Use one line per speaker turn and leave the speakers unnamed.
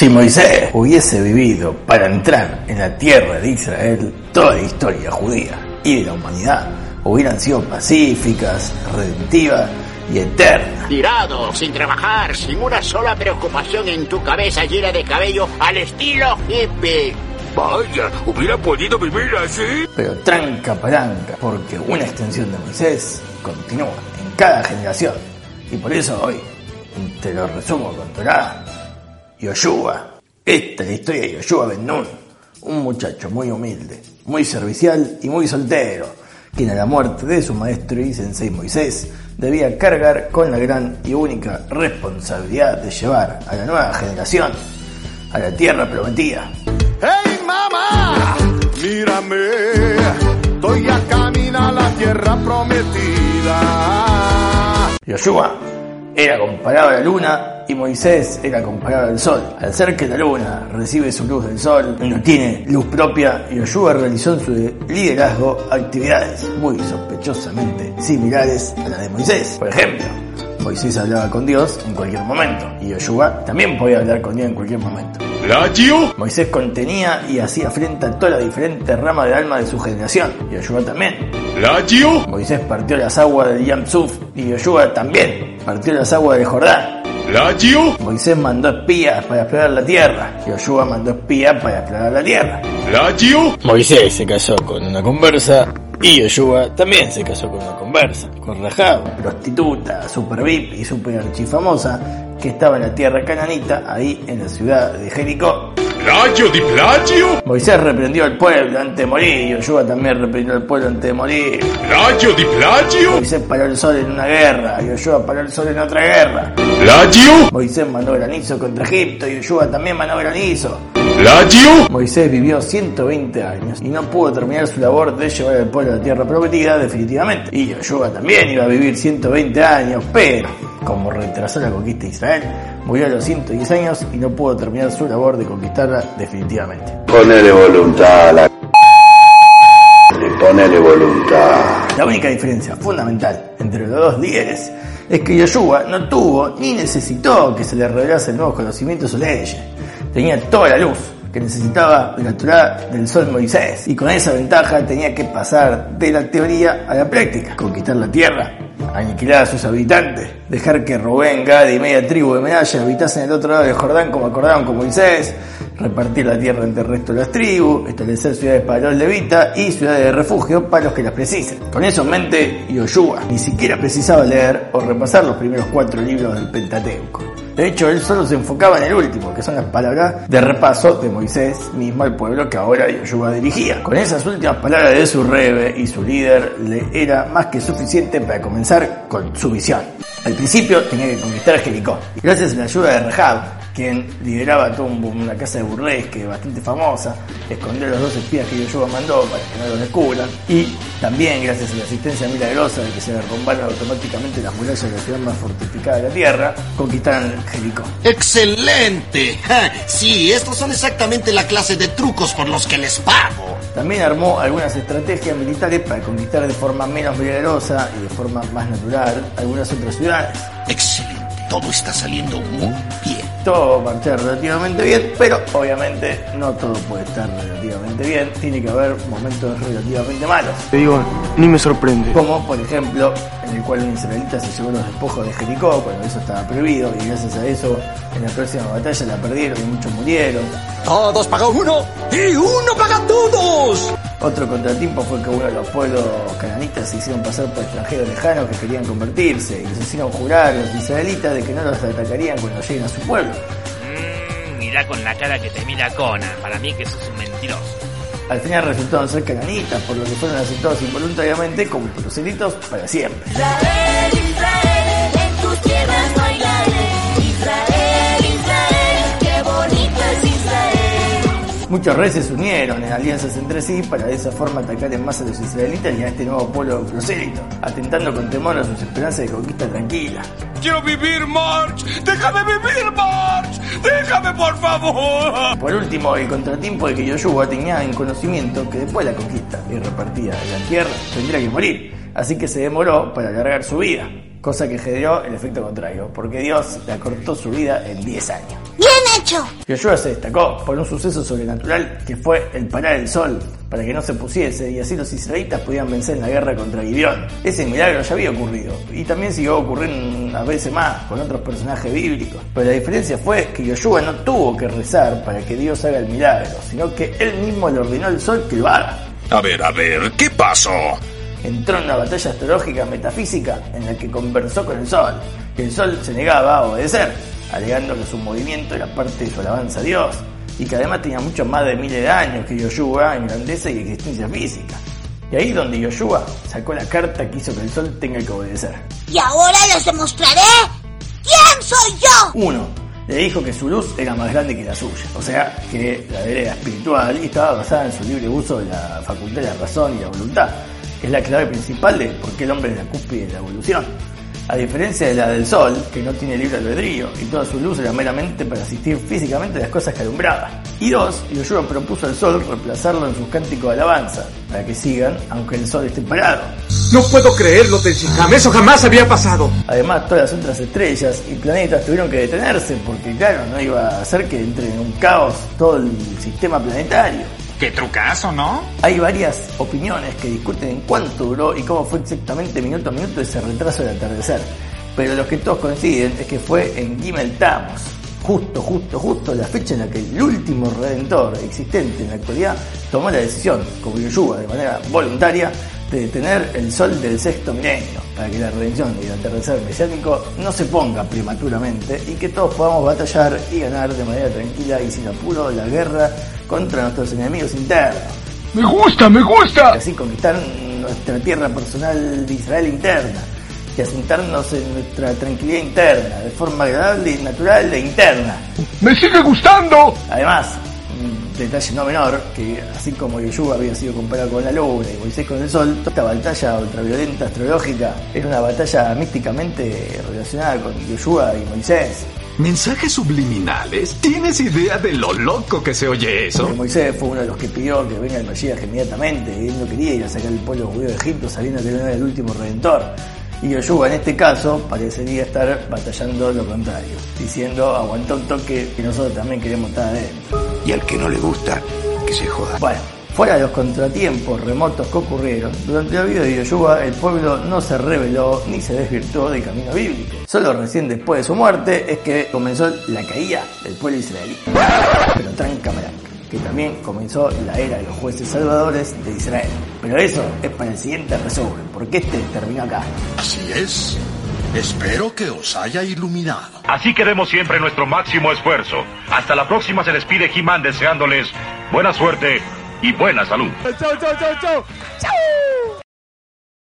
Si Moisés hubiese vivido para entrar en la tierra de Israel, toda la historia judía y de la humanidad hubieran sido pacíficas, redentivas y eternas.
Tirado, sin trabajar, sin una sola preocupación en tu cabeza llena de cabello al estilo hippie.
Vaya, hubiera podido vivir así.
Pero tranca palanca, porque una extensión de Moisés continúa en cada generación. Y por eso hoy te lo resumo con Torah. Yoshua. Esta es la historia de Yoshua Ben Nun, un muchacho muy humilde, muy servicial y muy soltero, quien a la muerte de su maestro y sensei Moisés debía cargar con la gran y única responsabilidad de llevar a la nueva generación a la tierra prometida.
¡Hey mamá! Mírame, estoy a camino a la tierra prometida.
Yoshua era comparado a la luna y Moisés era comparado al sol. Al ser que la luna recibe su luz del sol y no tiene luz propia, Yoshua realizó en su liderazgo actividades muy sospechosamente similares a las de Moisés. Por ejemplo, Moisés hablaba con Dios en cualquier momento y Yoshua también podía hablar con Dios en cualquier momento. Moisés contenía y hacía frente a todas las diferentes ramas del alma de su generación y Yoshua también. Moisés partió las aguas del Yam Suf y Yoshua también partió las aguas del Jordán.
¿Plagio?
Moisés mandó espías para explorar la tierra. Yoshua mandó espías para explorar la tierra.
¿Plagio?
Moisés se casó con una conversa y Yoshua también se casó con una conversa. Con Rahab, prostituta, super VIP y super archifamosa que estaba en la tierra cananita, ahí en la ciudad de Jericó.
¿Plagio di plagio?
Moisés reprendió al pueblo antes de morir, y Yoshua también reprendió al pueblo antes de morir.
¿Plagio di plagio?
Moisés paró el sol en una guerra, Yoshua paró el sol en otra guerra.
¿Plagio?
Moisés mandó granizo contra Egipto, Yoshua también mandó granizo.
¿Plagio?
Moisés vivió 120 años y no pudo terminar su labor de llevar al pueblo a la tierra prometida definitivamente. Y Yoshua también iba a vivir 120 años, pero como retrasó la conquista de Israel, murió a los 110 años y no pudo terminar su labor de conquistarla definitivamente.
Ponele voluntad a la... Ponele voluntad.
La única diferencia fundamental entre los dos líderes es que Yoshua no tuvo ni necesitó que se le revelasen nuevos conocimientos o leyes. Tenía toda la luz que necesitaba de la Torah del sol Moisés y con esa ventaja tenía que pasar de la teoría a la práctica, conquistar la tierra, aniquilar a sus habitantes, dejar que Rubén, Gad y media tribu de Medalla habitasen el otro lado del Jordán como acordaron con Moisés, repartir la tierra entre el resto de las tribus, establecer ciudades para los levitas y ciudades de refugio para los que las precisen. Con eso en mente, Yoshua ni siquiera precisaba leer o repasar los primeros cuatro libros del Pentateuco. De hecho, él solo se enfocaba en el último, que son las palabras de repaso de Moisés mismo al pueblo que ahora Yoshua dirigía. Con esas últimas palabras de su rebe y su líder le era más que suficiente para comenzar con su visión. Al principio tenía que conquistar Jericó. Y gracias a la ayuda de Rahab, quien lideraba todo un- una casa de burlesque bastante famosa, escondió a los dos espías que Yoshua mandó para que no los descubran. Y también gracias a la asistencia milagrosa de que se derrumbaron automáticamente las murallas de la ciudad más fortificada de la tierra, conquistaron Jericó.
¡Excelente! Ja, Sí, estos son exactamente la clase de trucos por los que les pago.
También armó algunas estrategias militares para conquistar de forma menos milagrosa y de forma más natural algunas otras ciudades.
Excelente. Todo está saliendo muy bien.
Todo marcha relativamente bien, pero obviamente no todo puede estar relativamente bien. Tiene que haber momentos relativamente malos.
Te digo, ni me sorprende.
Como por ejemplo, en el cual un israelita se llevó los despojos de Jericó cuando eso estaba prohibido y gracias a eso en la próxima batalla la perdieron y muchos murieron.
Todos pagan uno y uno paga todos.
Otro contratiempo fue que uno de los pueblos cananitas se hicieron pasar por extranjeros lejanos que querían convertirse y les hicieron jurar a los israelitas de que no los atacarían cuando lleguen a su pueblo.
Mmm, mirá con la cara que te mira Conan. Para mí que sos un mentiroso.
Al final resultaron ser cananitas, por lo que fueron aceptados involuntariamente como proselitos para siempre. Muchos reyes se unieron en alianzas entre sí para de esa forma atacar en masa a los israelitas y a este nuevo pueblo prosélito, atentando con temor a sus esperanzas de conquista tranquila.
¡Quiero vivir, March! ¡Déjame vivir, March! ¡Déjame, por favor!
Por último, el contratiempo de que Yoshua tenía en conocimiento que después de la conquista y repartida de la tierra tendría que morir, así que se demoró para alargar su vida, cosa que generó el efecto contrario, porque Dios le acortó su vida en 10 años.
Hecho?
Yoshua se destacó por un suceso sobrenatural que fue el parar el sol para que no se pusiese y así los israelitas podían vencer en la guerra contra Gideón. Ese milagro ya había ocurrido y también siguió ocurriendo unas veces más con otros personajes bíblicos. Pero la diferencia fue que Yoshua no tuvo que rezar para que Dios haga el milagro, sino que él mismo le ordenó al sol que lo haga.
A ver, a ver, ¿qué pasó?
entró en una batalla astrológica metafísica en la que conversó con el Sol, que el Sol se negaba a obedecer, alegando que su movimiento era parte de su alabanza a Dios, y que además tenía mucho más de miles de años que Yoshua en grandeza y existencia física. Y ahí donde Yoshua sacó la carta que hizo que el Sol tenga que obedecer.
Y ahora les demostraré quién soy yo.
Uno, le dijo que su luz era más grande que la suya, o sea, que la de era espiritual y estaba basada en su libre uso de la facultad de la razón y la voluntad que es la clave principal de por qué el hombre es la cúspide de la evolución. A diferencia de la del Sol, que no tiene libre albedrío y toda su luz era meramente para asistir físicamente a las cosas que alumbraba. Y dos, Yoshua propuso al Sol reemplazarlo en sus cánticos de alabanza, para que sigan aunque el Sol esté parado.
No puedo creerlo, Tenshinhan, eso jamás había pasado.
Además, todas las otras estrellas y planetas tuvieron que detenerse, porque claro, no iba a hacer que entre en un caos todo el sistema planetario.
Qué trucazo, ¿no?
Hay varias opiniones que discuten en cuánto duró y cómo fue exactamente minuto a minuto ese retraso del atardecer. Pero lo que todos coinciden es que fue en Gimel Tamos, justo, justo, justo la fecha en la que el último redentor existente en la actualidad tomó la decisión, como Yoshua, de manera voluntaria, de detener el sol del sexto milenio, para que la redención y el atardecer mesiánico no se ponga prematuramente y que todos podamos batallar y ganar de manera tranquila y sin apuro la guerra contra nuestros enemigos internos.
Me gusta, me gusta.
Y así conquistar nuestra tierra personal de Israel interna y asentarnos en nuestra tranquilidad interna, de forma agradable, natural e interna.
Me sigue gustando.
Además, un detalle no menor, que así como Yoshua había sido comparado con la luna y Moisés con el sol, esta batalla ultraviolenta astrológica era una batalla místicamente relacionada con Yoshua y Moisés.
¿Mensajes subliminales? ¿Tienes idea de lo loco que se oye eso?
Porque Moisés fue uno de los que pidió que venga el Mashiach inmediatamente, y él no quería ir a sacar el pueblo judío de Egipto sabiendo que no era el último redentor. Y Yoshua en este caso parecería estar batallando lo contrario, diciendo aguantó un toque que nosotros también queremos estar adentro.
Y al que no le gusta, que se joda.
Bueno, fuera de los contratiempos remotos que ocurrieron, durante la vida de Yoshua el pueblo no se rebeló ni se desvirtuó del camino bíblico. Solo recién después de su muerte es que comenzó la caída del pueblo israelí. Pero tranca maranca, que también comenzó la era de los jueces salvadores de Israel. Pero eso es para el siguiente resumen, porque este terminó acá.
Así es. Espero que os haya iluminado.
Así que demos siempre nuestro máximo esfuerzo. Hasta la próxima se despide He-Man deseándoles buena suerte y buena salud.
Chao, chao, chao, chao. Chao.